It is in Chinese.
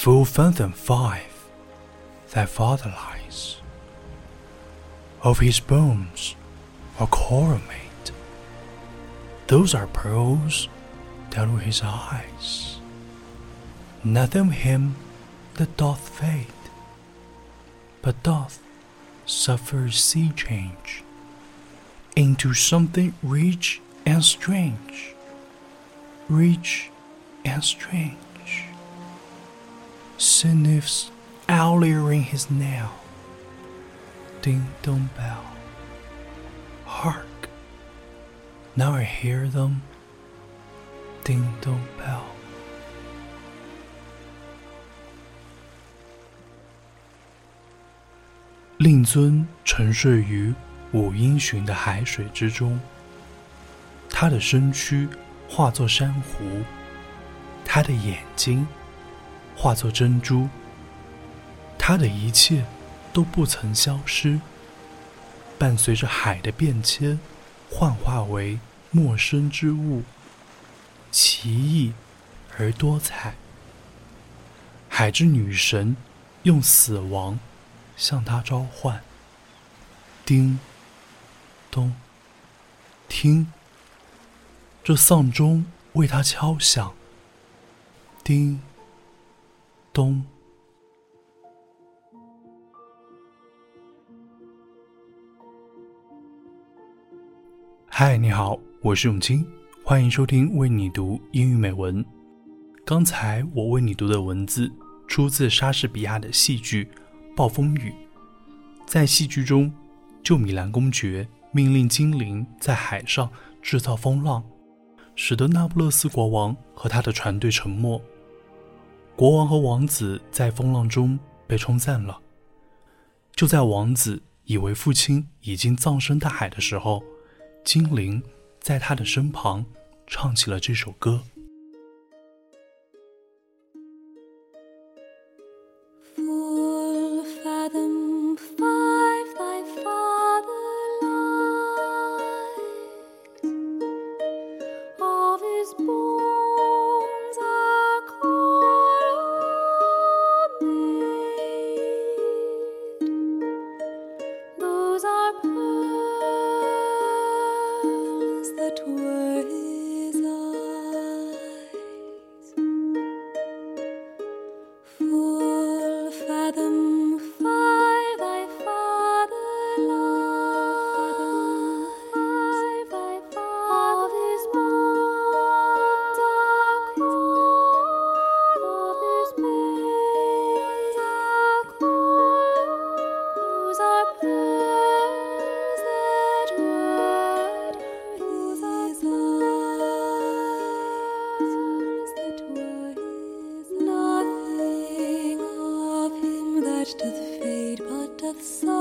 Full fathom five, thy father lies. Of his bones coral made. Those are pearls down to his eyes. Nothing him that doth fade, but doth suffer sea change into something rich and strange, rich and strange. Sniffs owlier in his nail. Ding dong bell. Hark! Now I hear them. Ding dong bell. 令尊沉睡于五英寻的海水之中，他的身躯化作珊瑚，他的眼睛化作珍珠，他的一切都不曾消失，伴随着海的变迁，幻化为陌生之物，奇异而多彩。海之女神用死亡。向他召唤。叮，咚，听，这丧钟为他敲响。叮，咚。嗨，你好，我是永清，欢迎收听为你读英语美文。刚才我为你读的文字出自莎士比亚的戏剧。暴风雨，在戏剧中，旧米兰公爵命令精灵在海上制造风浪，使得那不勒斯国王和他的船队沉没。国王和王子在风浪中被冲散了。就在王子以为父亲已经葬身大海的时候，精灵在他的身旁唱起了这首歌。fathom so